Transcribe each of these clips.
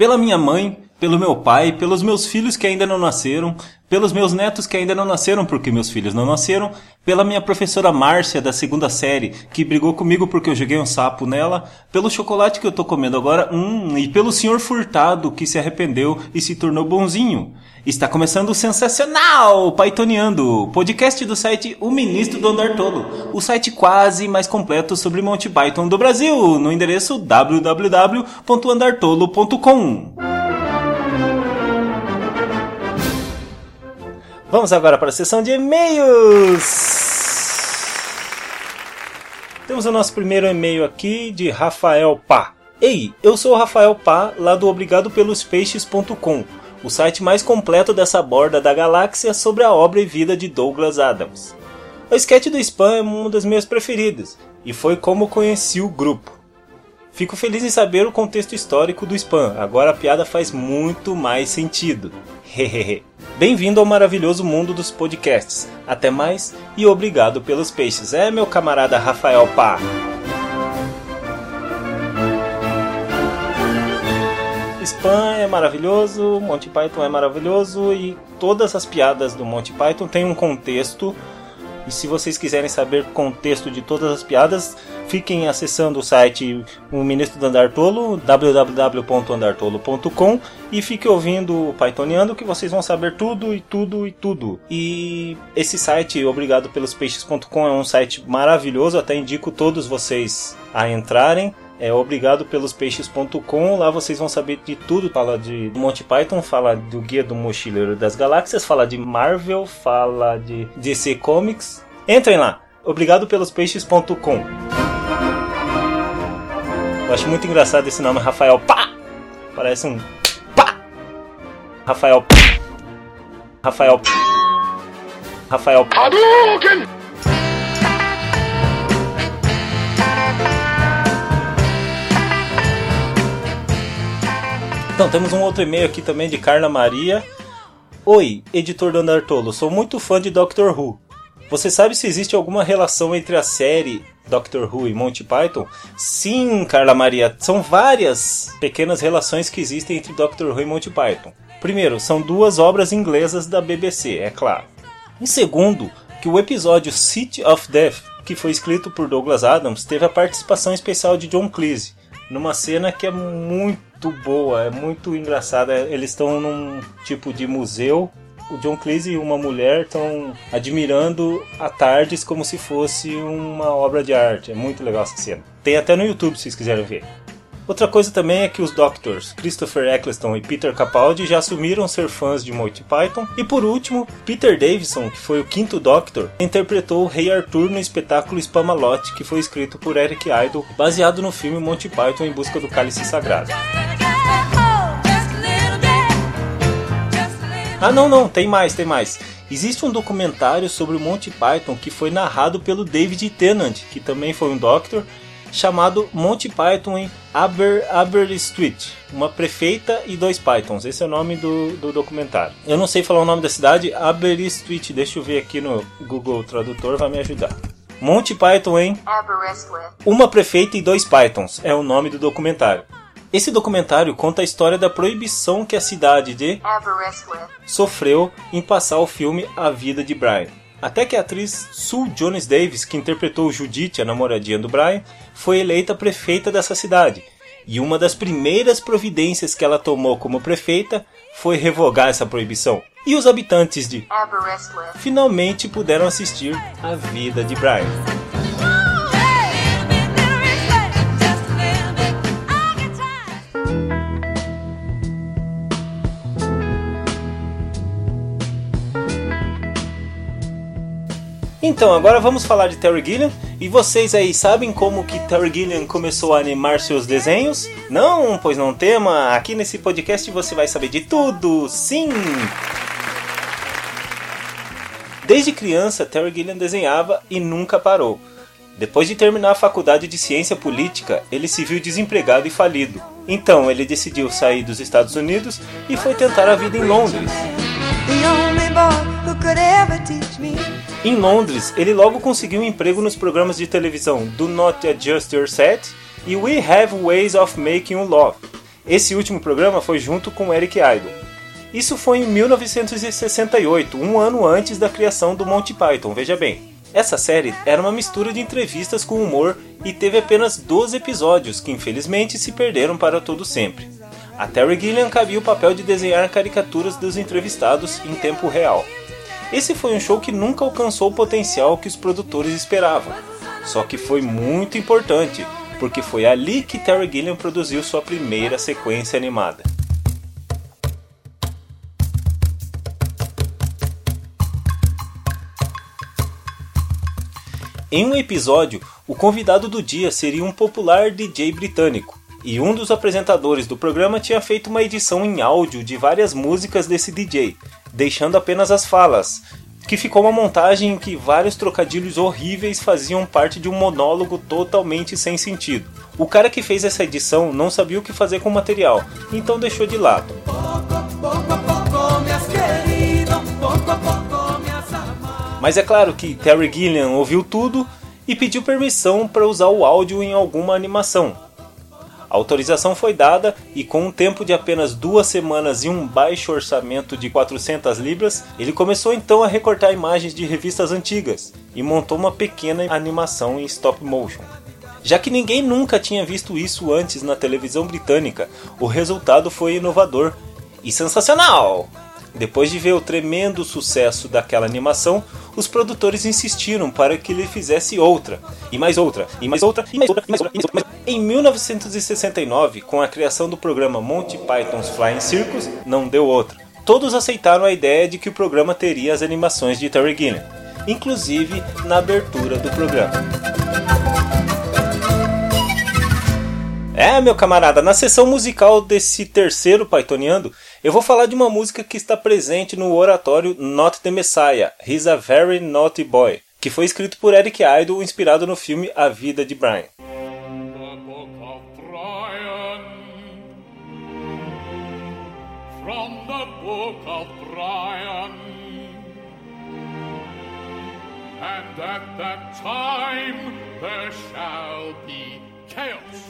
Pela minha mãe, pelo meu pai, pelos meus filhos que ainda não nasceram, pelos meus netos que ainda não nasceram porque meus filhos não nasceram, pela minha professora Márcia da segunda série, que brigou comigo porque eu joguei um sapo nela, pelo chocolate que eu tô comendo agora, hum, e pelo senhor Furtado que se arrependeu e se tornou bonzinho. Está começando o sensacional Pythoniando, podcast do site O Ministro do Andar Tolo, o site quase mais completo sobre Monty Python do Brasil, no endereço www.andartolo.com. Vamos agora para a sessão de e-mails. Temos o nosso primeiro e-mail aqui de Rafael Pá. Ei, eu sou o Rafael Pá, lá do obrigadopelospeixes.com o site mais completo dessa borda da galáxia sobre a obra e vida de Douglas Adams. O sketch do Spam é uma das minhas preferidas, e foi como conheci o grupo. Fico feliz em saber o contexto histórico do Spam, agora a piada faz muito mais sentido. Hehehe. Bem-vindo ao maravilhoso mundo dos podcasts. Até mais e obrigado pelos peixes. É, meu camarada Rafael Pá. Spam é maravilhoso, Monty Python é maravilhoso e todas as piadas do Monty Python têm um contexto. E se vocês quiserem saber o contexto de todas as piadas, fiquem acessando o site O Ministro do Andartolo, www.andartolo.com e fiquem ouvindo o Pythoniano que vocês vão saber tudo e tudo e tudo. E esse site, obrigado pelos peixes.com, é um site maravilhoso, até indico todos vocês a entrarem é obrigado pelos peixes.com. Lá vocês vão saber de tudo. Fala de Monty Python, fala do Guia do Mochileiro das Galáxias, fala de Marvel, fala de DC Comics. Entrem lá. Obrigado pelos peixes.com. Eu acho muito engraçado esse nome, Rafael Pá. Parece um pá. Rafael Rafael Rafael Hadouken! Então, temos um outro e-mail aqui também de Carla Maria. Oi, editor do Andartolo, sou muito fã de Doctor Who. Você sabe se existe alguma relação entre a série Doctor Who e Monty Python? Sim, Carla Maria, são várias pequenas relações que existem entre Doctor Who e Monty Python. Primeiro, são duas obras inglesas da BBC, é claro. Em segundo, que o episódio City of Death, que foi escrito por Douglas Adams, teve a participação especial de John Cleese, numa cena que é muito muito boa, é muito engraçada. Eles estão num tipo de museu. O John Cleese e uma mulher estão admirando a Tardes como se fosse uma obra de arte. É muito legal essa cena. Tem até no YouTube se vocês quiserem ver. Outra coisa também é que os Doctors, Christopher Eccleston e Peter Capaldi, já assumiram ser fãs de Monty Python. E por último, Peter Davison, que foi o quinto Doctor, interpretou o Rei Arthur no espetáculo Spamalot, que foi escrito por Eric Idle, baseado no filme Monty Python em busca do cálice sagrado. Ah, não, não, tem mais, tem mais. Existe um documentário sobre o Monty Python que foi narrado pelo David Tennant, que também foi um Doctor, chamado Monty Python em Aber, Aberystwyth, uma prefeita e dois Pythons. Esse é o nome do, do documentário. Eu não sei falar o nome da cidade, Aberystwyth. Deixa eu ver aqui no Google Tradutor, vai me ajudar. Monty Python em Uma prefeita e dois Pythons é o nome do documentário. Esse documentário conta a história da proibição que a cidade de sofreu em passar o filme A Vida de Brian. Até que a atriz Sue Jones Davis, que interpretou Judith, a namoradinha do Brian, foi eleita prefeita dessa cidade. E uma das primeiras providências que ela tomou como prefeita foi revogar essa proibição. E os habitantes de finalmente puderam assistir a vida de Brian. Então, agora vamos falar de Terry Gilliam. E vocês aí sabem como que Terry Gilliam começou a animar seus desenhos? Não? Pois não tema. Aqui nesse podcast você vai saber de tudo. Sim! Desde criança, Terry Gilliam desenhava e nunca parou. Depois de terminar a faculdade de ciência política, ele se viu desempregado e falido. Então, ele decidiu sair dos Estados Unidos e foi tentar a vida em Londres. Em Londres, ele logo conseguiu um emprego nos programas de televisão Do Not Adjust Your Set e We Have Ways of Making You Love. Esse último programa foi junto com Eric Idle. Isso foi em 1968, um ano antes da criação do Monty Python, veja bem. Essa série era uma mistura de entrevistas com humor e teve apenas 12 episódios que infelizmente se perderam para todo sempre. A Terry Gilliam cabia o papel de desenhar caricaturas dos entrevistados em tempo real. Esse foi um show que nunca alcançou o potencial que os produtores esperavam. Só que foi muito importante, porque foi ali que Terry Gilliam produziu sua primeira sequência animada. Em um episódio, o convidado do dia seria um popular DJ britânico, e um dos apresentadores do programa tinha feito uma edição em áudio de várias músicas desse DJ, deixando apenas as falas, que ficou uma montagem em que vários trocadilhos horríveis faziam parte de um monólogo totalmente sem sentido. O cara que fez essa edição não sabia o que fazer com o material, então deixou de lado. Mas é claro que Terry Gilliam ouviu tudo e pediu permissão para usar o áudio em alguma animação. A autorização foi dada e, com um tempo de apenas duas semanas e um baixo orçamento de 400 libras, ele começou então a recortar imagens de revistas antigas e montou uma pequena animação em stop motion. Já que ninguém nunca tinha visto isso antes na televisão britânica, o resultado foi inovador e sensacional! Depois de ver o tremendo sucesso daquela animação, os produtores insistiram para que ele fizesse outra, e mais outra, e mais outra, e mais outra, e mais outra. E mais outra. Em 1969, com a criação do programa Monty Python's Flying Circus, não deu outra. Todos aceitaram a ideia de que o programa teria as animações de Terry Gilliam, inclusive na abertura do programa. É, meu camarada, na sessão musical desse terceiro Pythoniando, eu vou falar de uma música que está presente no oratório Not the Messiah, He's a Very Naughty Boy, que foi escrito por Eric Idle, inspirado no filme A Vida de Brian. And at that time there shall be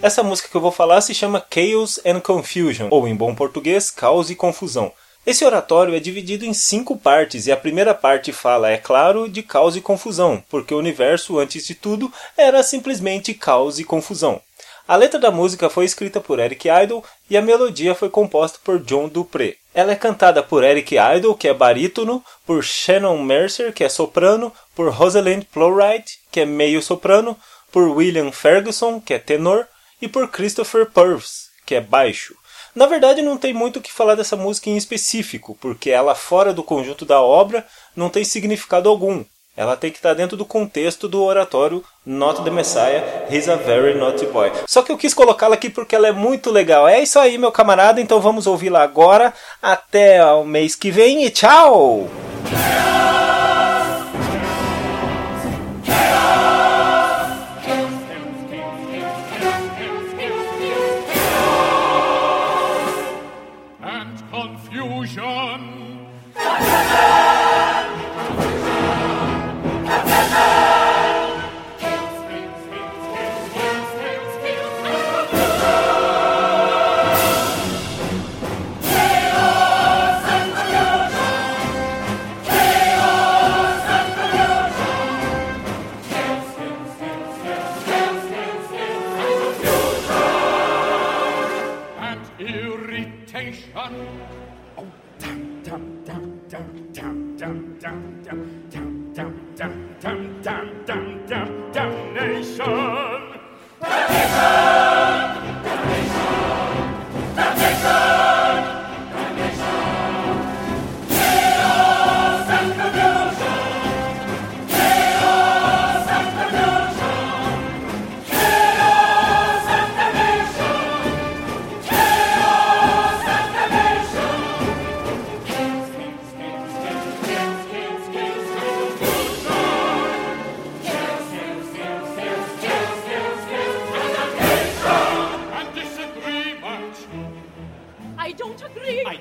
essa música que eu vou falar se chama Chaos and Confusion, ou em bom português, Caos e Confusão. Esse oratório é dividido em cinco partes e a primeira parte fala, é claro, de caos e confusão, porque o universo, antes de tudo, era simplesmente caos e confusão. A letra da música foi escrita por Eric Idle e a melodia foi composta por John Dupré. Ela é cantada por Eric Idle, que é barítono, por Shannon Mercer, que é soprano, por Rosalind Plowright, que é meio soprano, por William Ferguson, que é tenor, e por Christopher Purves, que é baixo. Na verdade, não tem muito o que falar dessa música em específico, porque ela, fora do conjunto da obra, não tem significado algum. Ela tem que estar dentro do contexto do oratório Not the Messiah, He's a Very Naughty Boy. Só que eu quis colocá-la aqui porque ela é muito legal. É isso aí, meu camarada, então vamos ouvi-la agora. Até o mês que vem e tchau! irritation. Oh, dum dum dum dum dum dum dum dum dum dum dum dum dum damnation. Damnation.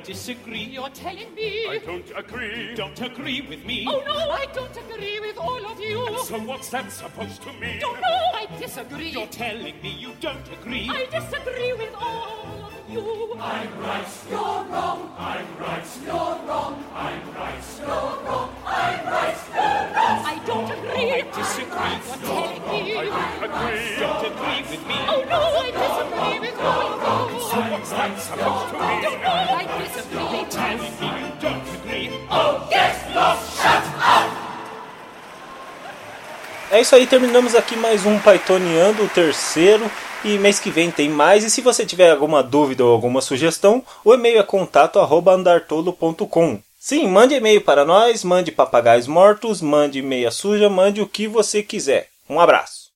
Disagree, you're telling me. I don't agree. Don't agree with me. Oh no, I don't agree with all of you. you. So what's that supposed to mean? Don't know, I disagree. You're telling me you don't agree? I disagree with all of you. I'm right, you're wrong. I'm right, you're wrong. I'm right, you're wrong. I'm right, you're wrong. I don't agree. I disagree. You're telling me. I don't agree. É isso aí, terminamos aqui mais um Pythoniando, o terceiro. E mês que vem tem mais. E se você tiver alguma dúvida ou alguma sugestão, o e-mail é contato@andartolo.com. Sim, mande e-mail para nós, mande papagaios mortos, mande meia suja, mande o que você quiser. Um abraço.